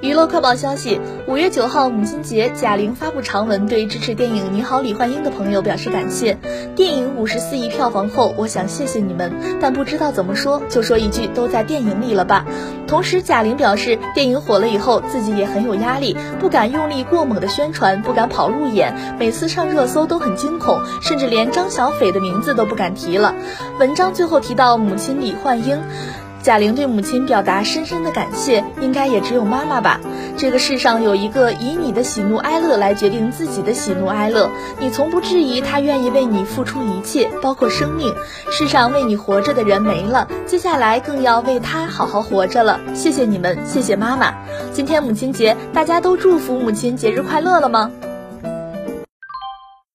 娱乐快报消息：五月九号母亲节，贾玲发布长文，对支持电影《你好，李焕英》的朋友表示感谢。电影五十四亿票房后，我想谢谢你们，但不知道怎么说，就说一句都在电影里了吧。同时，贾玲表示，电影火了以后，自己也很有压力，不敢用力过猛的宣传，不敢跑路演，每次上热搜都很惊恐，甚至连张小斐的名字都不敢提了。文章最后提到母亲李焕英。贾玲对母亲表达深深的感谢，应该也只有妈妈吧。这个世上有一个以你的喜怒哀乐来决定自己的喜怒哀乐，你从不质疑他愿意为你付出一切，包括生命。世上为你活着的人没了，接下来更要为他好好活着了。谢谢你们，谢谢妈妈。今天母亲节，大家都祝福母亲节日快乐了吗？